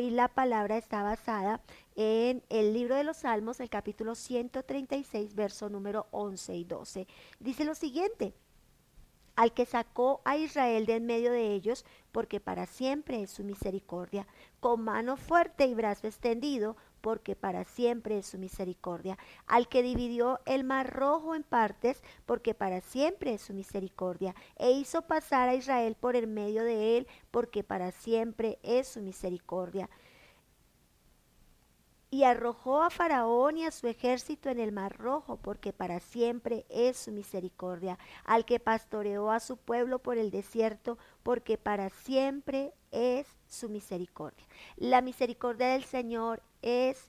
hoy la palabra está basada en el libro de los Salmos, el capítulo 136, verso número 11 y 12. Dice lo siguiente, al que sacó a Israel de en medio de ellos, porque para siempre es su misericordia, con mano fuerte y brazo extendido, porque para siempre es su misericordia. Al que dividió el mar rojo en partes, porque para siempre es su misericordia. E hizo pasar a Israel por el medio de él, porque para siempre es su misericordia y arrojó a Faraón y a su ejército en el mar rojo, porque para siempre es su misericordia, al que pastoreó a su pueblo por el desierto, porque para siempre es su misericordia. La misericordia del Señor es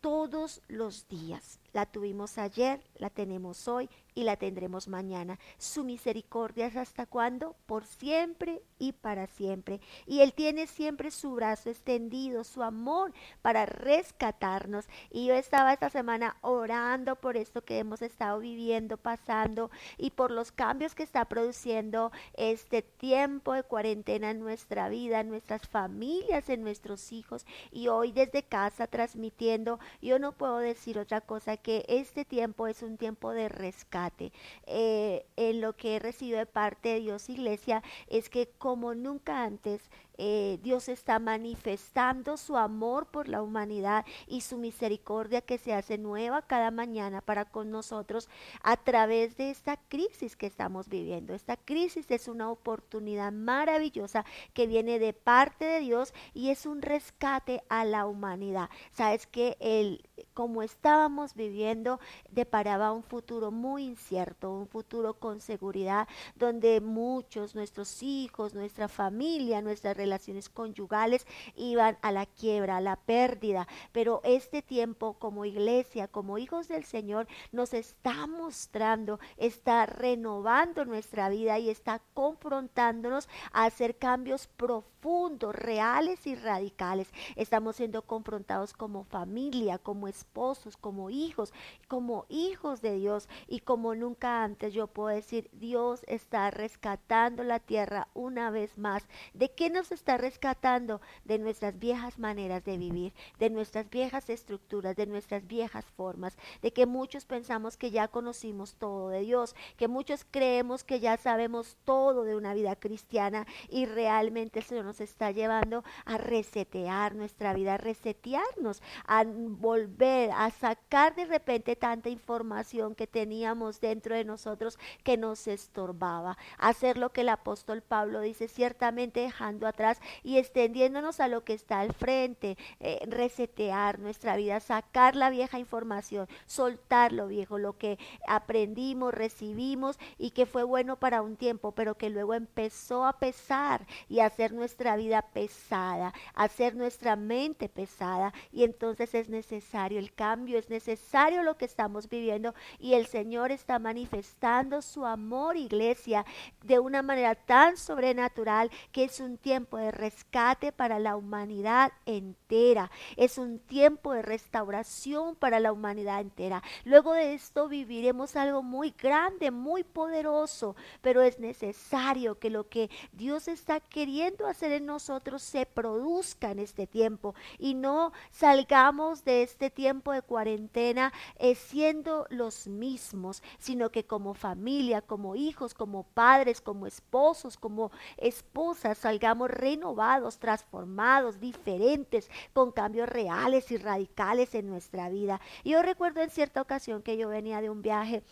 todos los días. La tuvimos ayer, la tenemos hoy y la tendremos mañana. Su misericordia es hasta cuándo? Por siempre y para siempre. Y Él tiene siempre su brazo extendido, su amor para rescatarnos. Y yo estaba esta semana orando por esto que hemos estado viviendo, pasando y por los cambios que está produciendo este tiempo de cuarentena en nuestra vida, en nuestras familias, en nuestros hijos. Y hoy desde casa transmitiendo, yo no puedo decir otra cosa que este tiempo es un tiempo de rescate. Eh, en lo que he recibido de parte de Dios Iglesia es que como nunca antes eh, Dios está manifestando su amor por la humanidad y su misericordia que se hace nueva cada mañana para con nosotros a través de esta crisis que estamos viviendo. Esta crisis es una oportunidad maravillosa que viene de parte de Dios y es un rescate a la humanidad. Sabes que el como estábamos viviendo deparaba un futuro muy incierto, un futuro con seguridad donde muchos nuestros hijos, nuestra familia, nuestras relaciones conyugales iban a la quiebra, a la pérdida. Pero este tiempo como iglesia, como hijos del Señor, nos está mostrando, está renovando nuestra vida y está confrontándonos a hacer cambios profundos, reales y radicales. Estamos siendo confrontados como familia, como esposos, como hijos, como hijos de Dios. Y como nunca antes yo puedo decir, Dios está rescatando la tierra una vez más. ¿De qué nos está rescatando de nuestras viejas maneras de vivir, de nuestras viejas estructuras, de nuestras viejas formas, de que muchos pensamos que ya conocimos todo de Dios, que muchos creemos que ya sabemos todo de una vida cristiana y realmente el Señor nos está llevando a resetear nuestra vida, a resetearnos, a volver a sacar de repente tanta información que teníamos dentro de nosotros que nos estorbaba, hacer lo que el apóstol Pablo dice, ciertamente dejando atrás y extendiéndonos a lo que está al frente, eh, resetear nuestra vida, sacar la vieja información, soltar lo viejo, lo que aprendimos, recibimos y que fue bueno para un tiempo, pero que luego empezó a pesar y a hacer nuestra vida pesada, hacer nuestra mente pesada. Y entonces es necesario el cambio, es necesario lo que estamos viviendo y el Señor está manifestando su amor, iglesia, de una manera tan sobrenatural que es un tiempo de rescate para la humanidad entera. Es un tiempo de restauración para la humanidad entera. Luego de esto viviremos algo muy grande, muy poderoso, pero es necesario que lo que Dios está queriendo hacer en nosotros se produzca en este tiempo y no salgamos de este tiempo de cuarentena eh, siendo los mismos, sino que como familia, como hijos, como padres, como esposos, como esposas, salgamos renovados, transformados, diferentes, con cambios reales y radicales en nuestra vida. yo recuerdo en cierta ocasión que yo venía de un viaje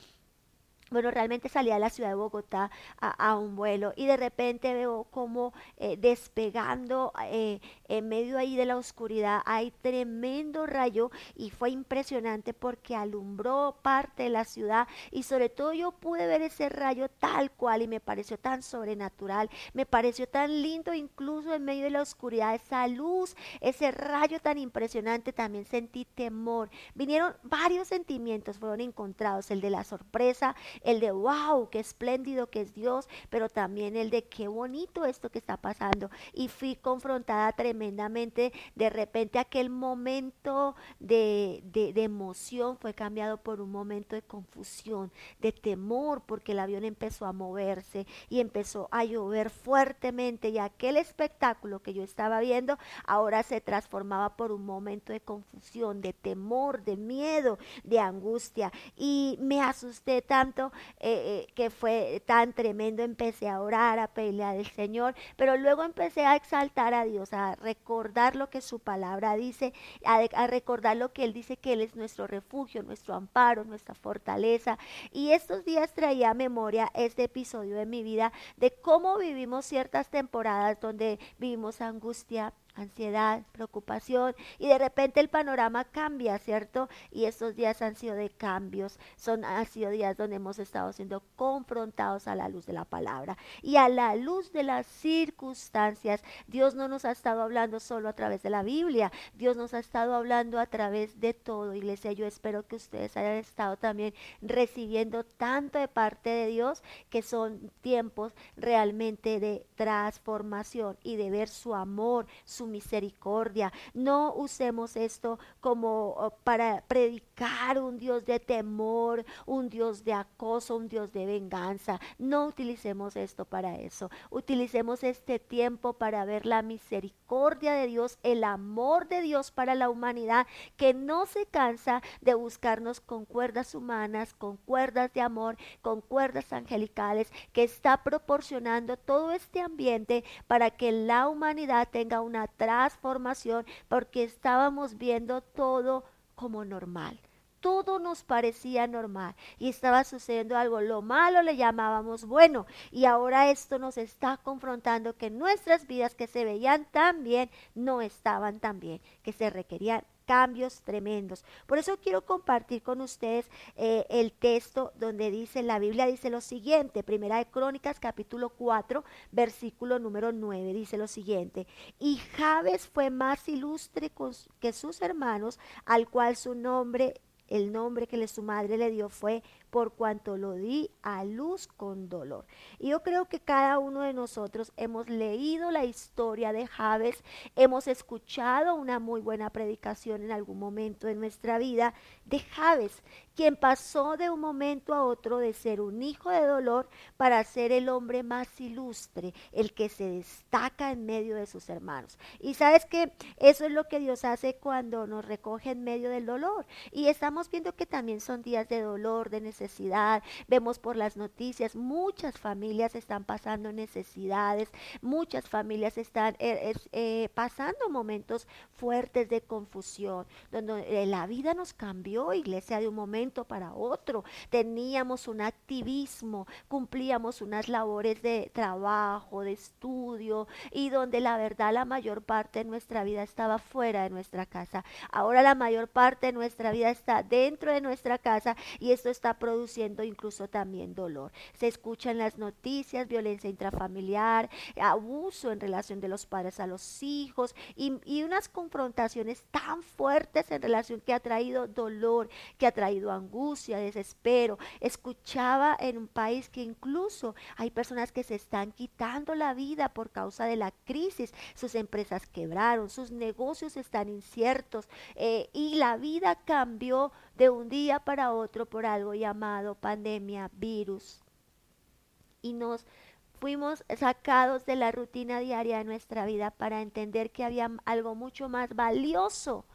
bueno, realmente salí a la ciudad de Bogotá a, un vuelo y de repente veo como eh, despegando eh, en medio ahí de la oscuridad hay tremendo rayo y fue impresionante porque alumbró parte de la ciudad y sobre todo yo pude ver ese rayo tal cual y me pareció tan sobrenatural, me pareció tan lindo incluso en medio de la oscuridad, esa luz, ese rayo tan impresionante, también sentí temor. Vinieron varios sentimientos, fueron encontrados, el de la sorpresa, el de wow, qué espléndido que es Dios, pero también el de qué bonito esto que está pasando. Y fui confrontada tremendamente, de repente aquel momento de, de, de emoción fue cambiado por un momento de confusión, de temor, porque el avión empezó a moverse y empezó a llover fuertemente y aquel espectáculo que yo estaba viendo ahora se transformaba por un momento de confusión, de temor, de miedo, de angustia. Y me asusté tanto eh, eh, que fue tan tremendo. Empecé a orar, a pelear al Señor, pero luego empecé a exaltar a Dios, a recordar lo que su palabra dice, a, a recordar lo que Él dice que Él es nuestro refugio, nuestro amparo, nuestra fortaleza. Y estos días traía a memoria este episodio de mi vida de cómo vivimos ciertas temporadas donde vivimos angustia, ansiedad, preocupación y de repente el panorama cambia, ¿cierto? Y estos días han sido de cambios, son han sido días donde hemos estado siendo confrontados a la luz de la palabra y a la luz de las circunstancias. Dios no nos ha estado hablando solo a través de la Biblia, Dios nos ha estado hablando a través de todo. Iglesia, yo espero que ustedes hayan estado también recibiendo tanto de parte de Dios que son tiempos realmente de transformación y de ver su amor, su misericordia. No usemos esto como oh, para predicar un Dios de temor, un Dios de acoso, un Dios de venganza. No utilicemos esto para eso. Utilicemos este tiempo para ver la misericordia de Dios, el amor de Dios para la humanidad, que no se cansa de buscarnos con cuerdas humanas, con cuerdas de amor, con cuerdas angelicales, que está proporcionando todo este ambiente para que la humanidad tenga una transformación porque estábamos viendo todo como normal. Todo nos parecía normal y estaba sucediendo algo. Lo malo le llamábamos bueno y ahora esto nos está confrontando que nuestras vidas que se veían tan bien no estaban tan bien, que se requerían cambios tremendos. Por eso quiero compartir con ustedes eh, el texto donde dice, la Biblia dice lo siguiente, Primera de Crónicas capítulo 4, versículo número 9, dice lo siguiente, y Jabes fue más ilustre que sus hermanos, al cual su nombre el nombre que le, su madre le dio fue por cuanto lo di a luz con dolor. Y yo creo que cada uno de nosotros hemos leído la historia de Javes, hemos escuchado una muy buena predicación en algún momento de nuestra vida de Javes, quien pasó de un momento a otro de ser un hijo de dolor para ser el hombre más ilustre, el que se destaca en medio de sus hermanos. Y sabes que eso es lo que Dios hace cuando nos recoge en medio del dolor. Y estamos viendo que también son días de dolor, de necesidad Vemos por las noticias, muchas familias están pasando necesidades, muchas familias están eh, eh, pasando momentos fuertes de confusión, donde eh, la vida nos cambió, iglesia, de un momento para otro. Teníamos un activismo, cumplíamos unas labores de trabajo, de estudio, y donde la verdad la mayor parte de nuestra vida estaba fuera de nuestra casa. Ahora la mayor parte de nuestra vida está dentro de nuestra casa y esto está produciendo incluso también dolor. Se escuchan las noticias, violencia intrafamiliar, abuso en relación de los padres a los hijos y, y unas confrontaciones tan fuertes en relación que ha traído dolor, que ha traído angustia, desespero. Escuchaba en un país que incluso hay personas que se están quitando la vida por causa de la crisis, sus empresas quebraron, sus negocios están inciertos eh, y la vida cambió de un día para otro por algo llamado pandemia, virus. Y nos fuimos sacados de la rutina diaria de nuestra vida para entender que había algo mucho más valioso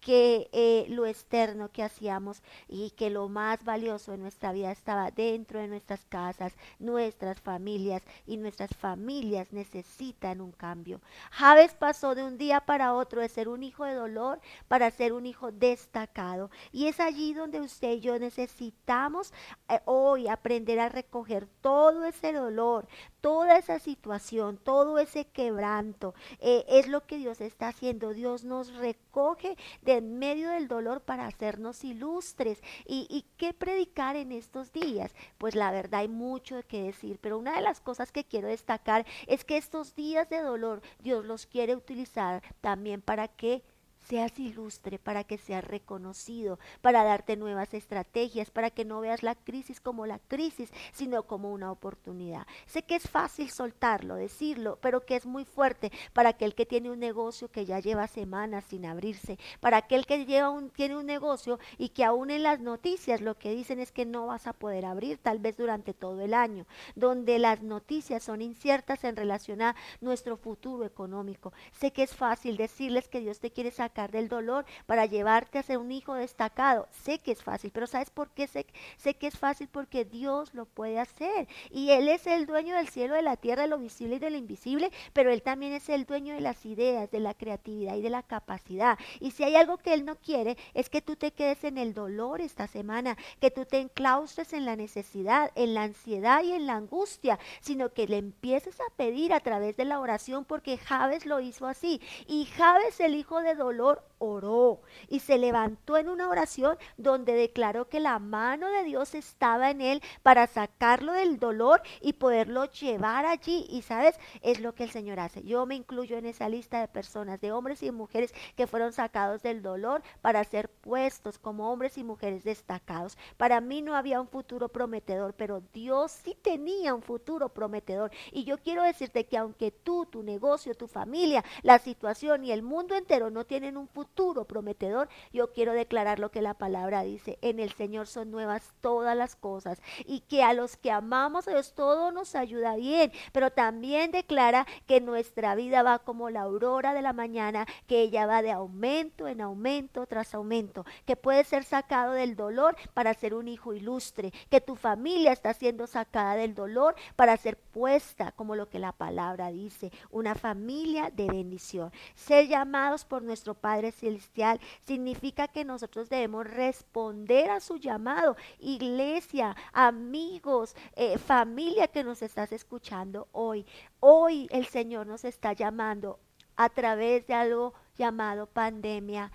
que eh, lo externo que hacíamos y que lo más valioso en nuestra vida estaba dentro de nuestras casas, nuestras familias y nuestras familias necesitan un cambio. Javes pasó de un día para otro de ser un hijo de dolor para ser un hijo destacado y es allí donde usted y yo necesitamos eh, hoy aprender a recoger todo ese dolor, toda esa situación, todo ese quebranto, eh, es lo que Dios está haciendo. Dios nos recoge de en medio del dolor para hacernos ilustres. ¿Y, ¿Y qué predicar en estos días? Pues la verdad hay mucho que decir, pero una de las cosas que quiero destacar es que estos días de dolor Dios los quiere utilizar también para que seas ilustre, para que seas reconocido, para darte nuevas estrategias, para que no veas la crisis como la crisis, sino como una oportunidad. Sé que es fácil soltarlo, decirlo, pero que es muy fuerte para aquel que tiene un negocio que ya lleva semanas sin abrirse, para aquel que lleva tiene un negocio y que aún en las noticias lo que dicen es que no vas a poder abrir tal vez durante todo el año, donde las noticias son inciertas en relación a nuestro futuro económico. Sé que es fácil decirles que Dios te quiere sacar del dolor para llevarte a ser un hijo destacado. Sé que es fácil, pero ¿sabes por qué sé, sé que es fácil? Porque Dios lo puede hacer. Y Él es el dueño del cielo, de la tierra, de lo visible y de lo invisible, pero Él también es el dueño de las ideas, de la creatividad y de la capacidad. Y si hay algo que Él no quiere, es que tú te quedes en el dolor esta semana, que tú te enclaustres en la necesidad, en la ansiedad y en la angustia, sino que le empieces a pedir a través de la oración, porque Javes lo hizo así. Y Javes, el hijo de dolor, oró y se levantó en una oración donde declaró que la mano de Dios estaba en él para sacarlo del dolor y poderlo llevar allí. Y sabes, es lo que el Señor hace. Yo me incluyo en esa lista de personas, de hombres y mujeres que fueron sacados del dolor para ser puestos como hombres y mujeres destacados. Para mí no había un futuro prometedor, pero Dios sí tenía un futuro prometedor. Y yo quiero decirte que aunque tú, tu negocio, tu familia, la situación y el mundo entero no tienen un futuro prometedor, yo quiero declarar lo que la palabra dice. En el Señor son nuevas todas las cosas y que a los que amamos a Dios todo nos ayuda bien, pero también declara que nuestra vida va como la aurora de la mañana, que ella va de aumento en aumento tras aumento, que puede ser sacado del dolor para ser un hijo ilustre, que tu familia está siendo sacada del dolor para ser puesta como lo que la palabra dice, una familia de bendición. Ser llamados por nuestro Padre Celestial significa que nosotros debemos responder a su llamado. Iglesia, amigos, eh, familia que nos estás escuchando hoy. Hoy el Señor nos está llamando a través de algo llamado pandemia,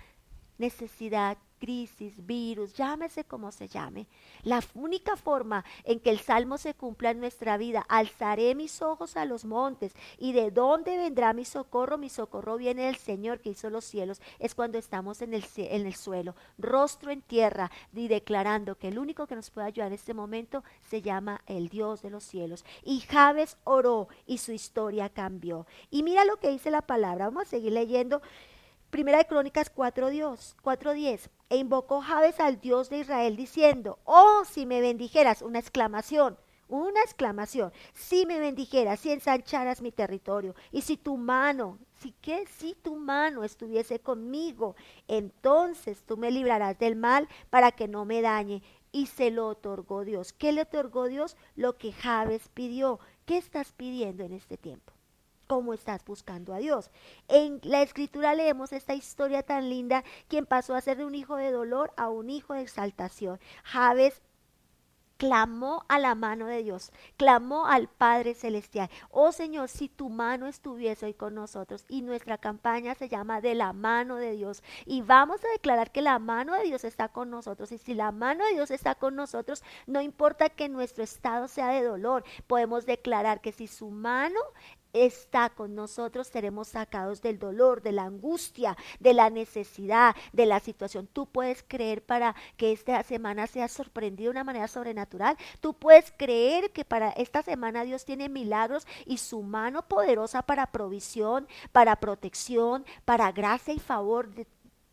necesidad, crisis, virus, llámese como se llame. La única forma en que el salmo se cumpla en nuestra vida, alzaré mis ojos a los montes y de dónde vendrá mi socorro, mi socorro viene del Señor que hizo los cielos, es cuando estamos en el, en el suelo, rostro en tierra y declarando que el único que nos puede ayudar en este momento se llama el Dios de los cielos. Y Javes oró y su historia cambió. Y mira lo que dice la palabra, vamos a seguir leyendo. Primera de Crónicas 4.10. E invocó Jabes al Dios de Israel diciendo, oh, si me bendijeras, una exclamación, una exclamación, si me bendijeras, si ensancharas mi territorio, y si tu mano, si que si tu mano estuviese conmigo, entonces tú me librarás del mal para que no me dañe. Y se lo otorgó Dios. ¿Qué le otorgó Dios? Lo que Jabes pidió. ¿Qué estás pidiendo en este tiempo? Cómo estás buscando a Dios. En la escritura leemos esta historia tan linda, quien pasó a ser de un hijo de dolor a un hijo de exaltación. Javes clamó a la mano de Dios, clamó al Padre Celestial. Oh Señor, si tu mano estuviese hoy con nosotros y nuestra campaña se llama de la mano de Dios y vamos a declarar que la mano de Dios está con nosotros y si la mano de Dios está con nosotros, no importa que nuestro estado sea de dolor, podemos declarar que si su mano está con nosotros, seremos sacados del dolor, de la angustia, de la necesidad, de la situación. Tú puedes creer para que esta semana sea sorprendido de una manera sobrenatural. Tú puedes creer que para esta semana Dios tiene milagros y su mano poderosa para provisión, para protección, para gracia y favor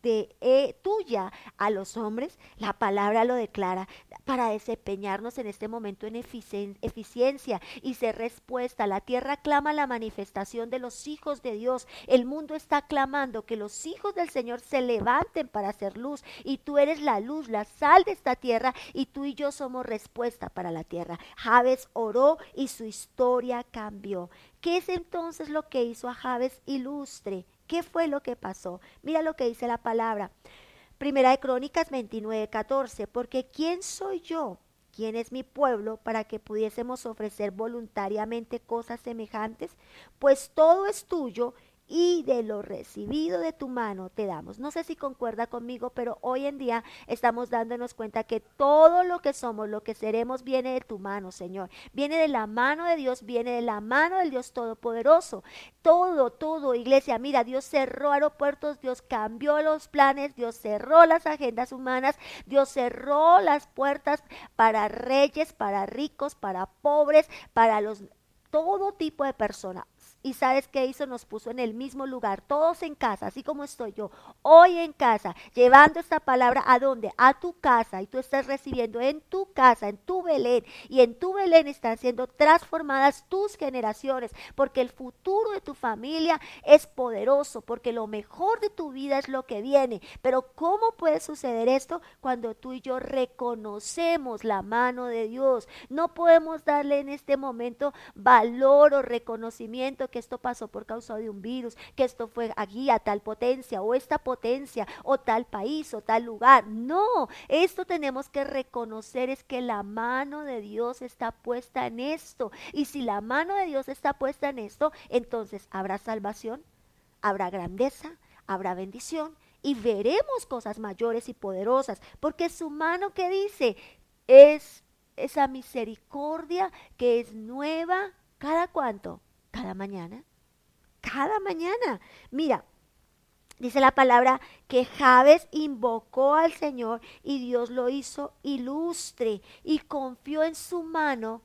de eh, tuya a los hombres, la palabra lo declara, para desempeñarnos en este momento en eficiencia y ser respuesta. La tierra clama la manifestación de los hijos de Dios. El mundo está clamando que los hijos del Señor se levanten para hacer luz y tú eres la luz, la sal de esta tierra y tú y yo somos respuesta para la tierra. Javes oró y su historia cambió. ¿Qué es entonces lo que hizo a Javes ilustre? ¿Qué fue lo que pasó? Mira lo que dice la palabra. Primera de Crónicas 29, 14. Porque ¿quién soy yo? ¿Quién es mi pueblo para que pudiésemos ofrecer voluntariamente cosas semejantes? Pues todo es tuyo y de lo recibido de tu mano te damos. No sé si concuerda conmigo, pero hoy en día estamos dándonos cuenta que todo lo que somos, lo que seremos, viene de tu mano, Señor. Viene de la mano de Dios, viene de la mano del Dios Todopoderoso. Todo, todo, iglesia, mira, Dios cerró aeropuertos, Dios cambió los planes, Dios cerró las agendas humanas, Dios cerró las puertas para reyes, para ricos, para pobres, para los todo tipo de personas. Y sabes qué hizo? Nos puso en el mismo lugar, todos en casa, así como estoy yo, hoy en casa, llevando esta palabra a dónde? A tu casa. Y tú estás recibiendo en tu casa, en tu Belén. Y en tu Belén están siendo transformadas tus generaciones, porque el futuro de tu familia es poderoso, porque lo mejor de tu vida es lo que viene. Pero ¿cómo puede suceder esto cuando tú y yo reconocemos la mano de Dios? No podemos darle en este momento valor o reconocimiento que esto pasó por causa de un virus, que esto fue aquí a tal potencia o esta potencia o tal país o tal lugar. No, esto tenemos que reconocer es que la mano de Dios está puesta en esto. Y si la mano de Dios está puesta en esto, entonces habrá salvación, habrá grandeza, habrá bendición y veremos cosas mayores y poderosas, porque su mano que dice es esa misericordia que es nueva cada cuanto, cada mañana. Cada mañana. Mira, dice la palabra que Javes invocó al Señor y Dios lo hizo ilustre y confió en su mano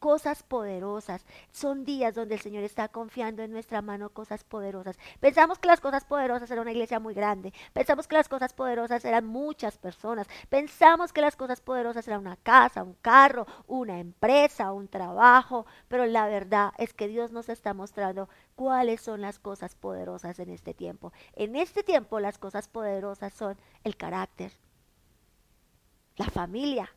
cosas poderosas. Son días donde el Señor está confiando en nuestra mano cosas poderosas. Pensamos que las cosas poderosas eran una iglesia muy grande. Pensamos que las cosas poderosas eran muchas personas. Pensamos que las cosas poderosas eran una casa, un carro, una empresa, un trabajo. Pero la verdad es que Dios nos está mostrando cuáles son las cosas poderosas en este tiempo. En este tiempo las cosas poderosas son el carácter, la familia,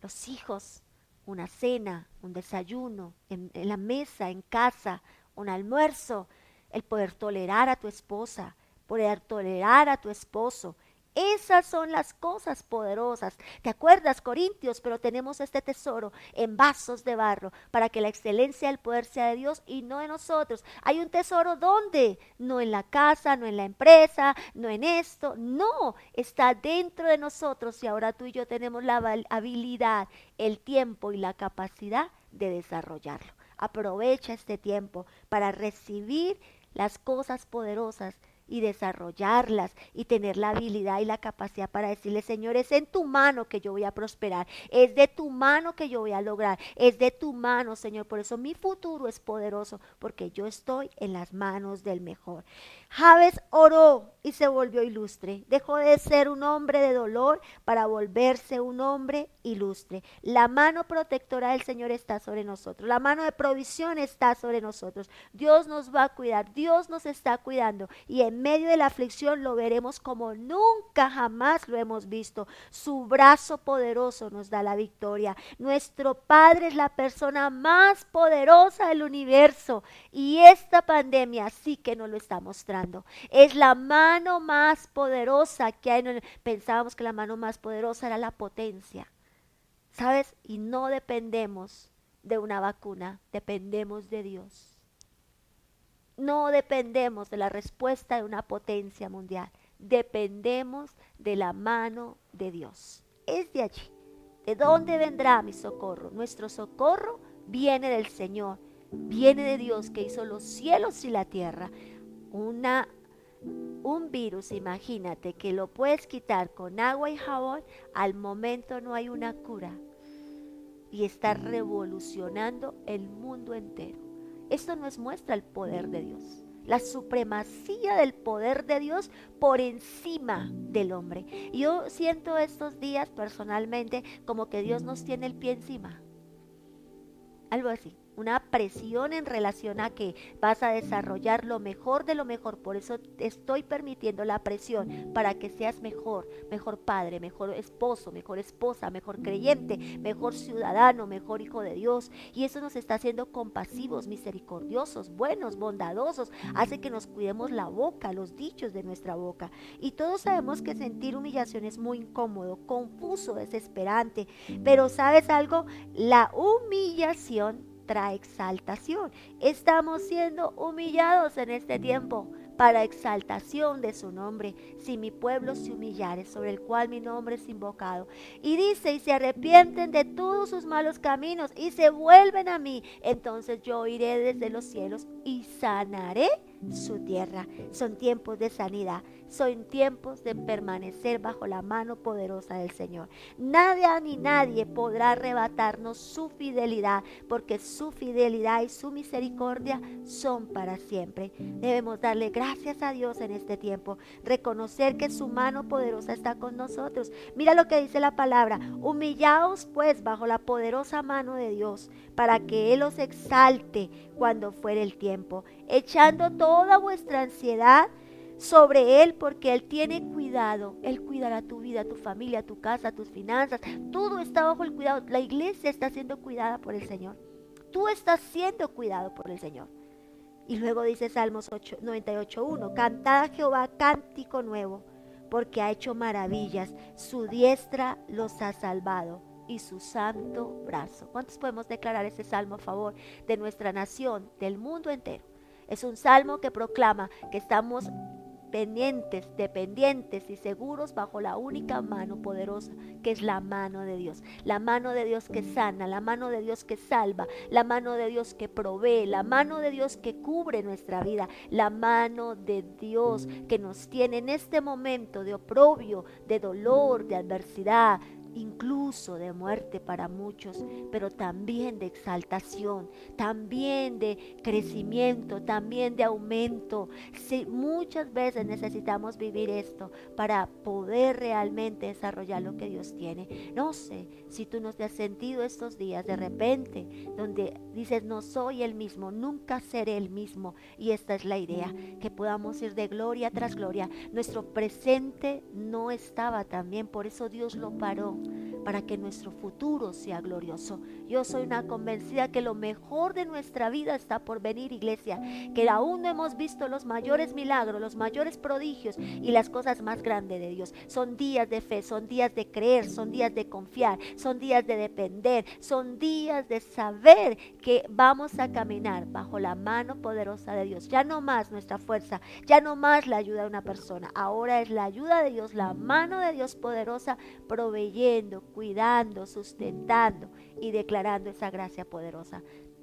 los hijos, una cena, un desayuno, en, la mesa, en casa, un almuerzo, el poder tolerar a tu esposa, poder tolerar a tu esposo, esas son las cosas poderosas. ¿Te acuerdas, Corintios? Pero tenemos este tesoro en vasos de barro para que la excelencia del poder sea de Dios y no de nosotros. Hay un tesoro ¿dónde? No en la casa, no en la empresa, no en esto. No, está dentro de nosotros y ahora tú y yo tenemos la habilidad, el tiempo y la capacidad de desarrollarlo. Aprovecha este tiempo para recibir las cosas poderosas y desarrollarlas y tener la habilidad y la capacidad para decirle, Señor, es en tu mano que yo voy a prosperar, es de tu mano que yo voy a lograr, es de tu mano, Señor. Por eso mi futuro es poderoso, porque yo estoy en las manos del mejor. Javes oró y se volvió ilustre. Dejó de ser un hombre de dolor para volverse un hombre ilustre. La mano protectora del Señor está sobre nosotros. La mano de provisión está sobre nosotros. Dios nos va a cuidar. Dios nos está cuidando. Y en medio de la aflicción lo veremos como nunca jamás lo hemos visto. Su brazo poderoso nos da la victoria. Nuestro Padre es la persona más poderosa del universo. Y esta pandemia sí que nos lo está mostrando. Es la mano más poderosa que hay. Pensábamos que la mano más poderosa era la potencia. ¿Sabes? Y no dependemos de una vacuna, dependemos de Dios. No dependemos de la respuesta de una potencia mundial, dependemos de la mano de Dios. Es de allí. ¿De dónde vendrá mi socorro? Nuestro socorro viene del Señor, viene de Dios que hizo los cielos y la tierra una, un virus, imagínate que lo puedes quitar con agua y jabón, al momento no hay una cura y está revolucionando el mundo entero. Esto nos muestra el poder de Dios, la supremacía del poder de Dios por encima del hombre. Yo siento estos días personalmente como que Dios nos tiene el pie encima. Algo así una presión en relación a que vas a desarrollar lo mejor de lo mejor. Por eso te estoy permitiendo la presión para que seas mejor, mejor padre, mejor esposo, mejor esposa, mejor creyente, mejor ciudadano, mejor hijo de Dios. Y eso nos está haciendo compasivos, misericordiosos, buenos, bondadosos. Hace que nos cuidemos la boca, los dichos de nuestra boca. Y todos sabemos que sentir humillación es muy incómodo, confuso, desesperante. Pero sabes algo, la humillación exaltación. Estamos siendo humillados en este tiempo para exaltación de su nombre, si mi pueblo se humillare, sobre el cual mi nombre es invocado. Y dice, y se arrepienten de todos sus malos caminos y se vuelven a mí, entonces yo iré desde los cielos y sanaré su tierra. Son tiempos de sanidad, son tiempos de permanecer bajo la mano poderosa del Señor. Nadie ni nadie podrá arrebatarnos su fidelidad, porque su fidelidad y su misericordia son para siempre. Debemos darle gracias a Dios en este tiempo, reconocer que su mano poderosa está con nosotros. Mira lo que dice la palabra, humillaos pues bajo la poderosa mano de Dios, para que Él os exalte cuando fuere el tiempo, echando toda vuestra ansiedad sobre Él porque Él tiene cuidado. Él cuidará tu vida, tu familia, tu casa, tus finanzas. Todo está bajo el cuidado. La iglesia está siendo cuidada por el Señor. Tú estás siendo cuidado por el Señor. Y luego dice Salmos 98.1, cantad a Jehová cántico nuevo, porque ha hecho maravillas. Su diestra los ha salvado y su santo brazo. ¿Cuántos podemos declarar ese salmo a favor de nuestra nación, del mundo entero? Es un salmo que proclama que estamos pendientes, dependientes y seguros bajo la única mano poderosa que es la mano de Dios. La mano de Dios que sana, la mano de Dios que salva, la mano de Dios que provee, la mano de Dios que cubre nuestra vida, la mano de Dios que nos tiene en este momento de oprobio, de dolor, de adversidad, incluso de muerte para muchos, pero también de exaltación, también de crecimiento, también de aumento. Sí, muchas veces necesitamos vivir esto para poder realmente desarrollar lo que Dios tiene. No sé si tú no te has sentido estos días de repente, donde dices, no soy el mismo, nunca seré el mismo. Y esta es la idea, que podamos ir de gloria tras gloria. Nuestro presente no estaba tan bien, por eso Dios lo paró para que nuestro futuro sea glorioso. Yo soy una convencida que lo mejor de nuestra vida está por venir, iglesia, que aún no hemos visto los mayores milagros, los mayores prodigios y las cosas más grandes de Dios. Son días de fe, son días de creer, son días de confiar, son días de depender, son días de saber que vamos a caminar bajo la mano poderosa de Dios. Ya no más nuestra fuerza, ya no más la ayuda de una persona, ahora es la ayuda de Dios, la mano de Dios poderosa proveyendo, cuidando, sustentando y declarando esa gracia poderosa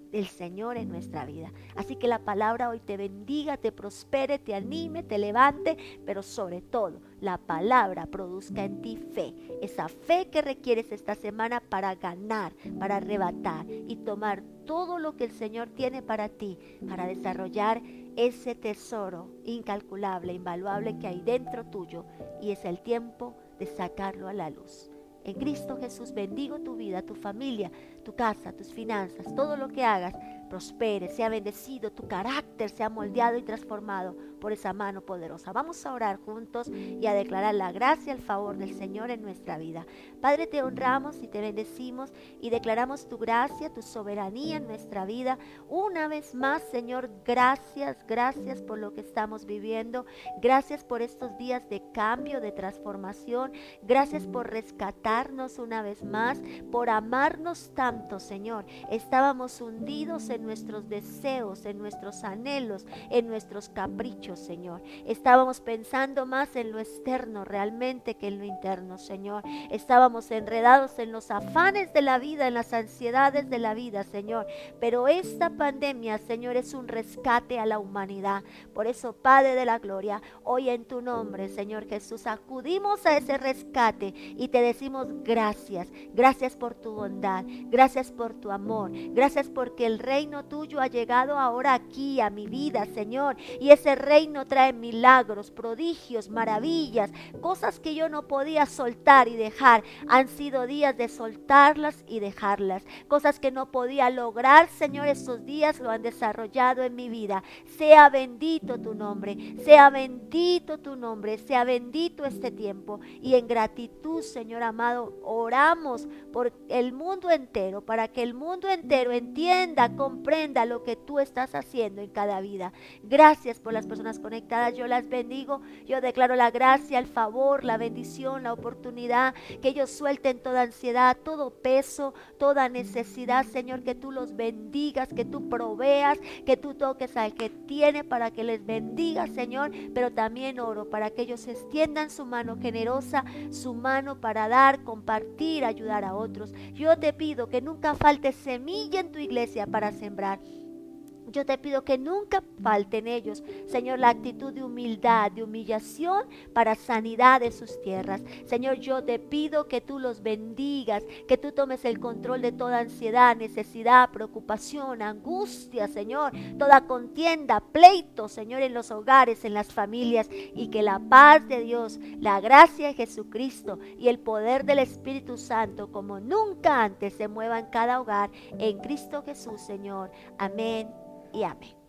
del Señor en nuestra vida. Así que la palabra hoy te bendiga, te prospere, te anime, te levante, pero sobre todo la palabra produzca en ti fe, esa fe que requieres esta semana para ganar, para arrebatar y tomar todo lo que el Señor tiene para ti, para desarrollar ese tesoro incalculable, invaluable que hay dentro tuyo y es el tiempo de sacarlo a la luz. En Cristo Jesús bendigo tu vida, tu familia, tu casa, tus finanzas, todo lo que hagas prospere, sea bendecido, tu carácter sea moldeado y transformado por esa mano poderosa. Vamos a orar juntos y a declarar la gracia el favor del Señor en nuestra vida. Padre, te honramos y te bendecimos y declaramos tu gracia, tu soberanía en nuestra vida. Una vez más, Señor, gracias, gracias por lo que estamos viviendo. Gracias por estos días de cambio, de transformación. Gracias por rescatarnos una vez más, por amarnos tanto, Señor. Estábamos hundidos en nuestros deseos, en nuestros anhelos, en nuestros caprichos, Señor. Estábamos pensando más en lo externo realmente que en lo interno, Señor. Estábamos enredados en los afanes de la vida, en las ansiedades de la vida, Señor. Pero esta pandemia, Señor, es un rescate a la humanidad. Por eso, Padre de la Gloria, hoy en tu nombre, Señor Jesús, acudimos a ese rescate y te decimos gracias. Gracias por tu bondad. Gracias por tu amor. Gracias porque el Rey tuyo ha llegado ahora aquí a mi vida, Señor. Y ese reino trae milagros, prodigios, maravillas, cosas que yo no podía soltar y dejar. Han sido días de soltarlas y dejarlas. Cosas que no podía lograr, Señor, esos días lo han desarrollado en mi vida. Sea bendito tu nombre, sea bendito tu nombre, sea bendito este tiempo. Y en gratitud, Señor amado, oramos por el mundo entero, para que el mundo entero entienda cómo comprenda lo que tú estás haciendo en cada vida. Gracias por las personas conectadas. Yo las bendigo. Yo declaro la gracia, el favor, la bendición, la oportunidad. Que ellos suelten toda ansiedad, todo peso, toda necesidad. Señor, que tú los bendigas, que tú proveas, que tú toques al que tiene para que les bendiga, Señor. Pero también oro para que ellos extiendan su mano generosa, su mano para dar, compartir, ayudar a otros. Yo te pido que nunca falte semilla en tu iglesia para sembrar. Yo te pido que nunca falten ellos, Señor, la actitud de humildad, de humillación para sanidad de sus tierras. Señor, yo te pido que tú los bendigas, que tú tomes el control de toda ansiedad, necesidad, preocupación, angustia, Señor, toda contienda, pleito, Señor, en los hogares, en las familias, y que la paz de Dios, la gracia de Jesucristo y el poder del Espíritu Santo, como nunca antes, se mueva en cada hogar, en Cristo Jesús, Señor. Amén y amén.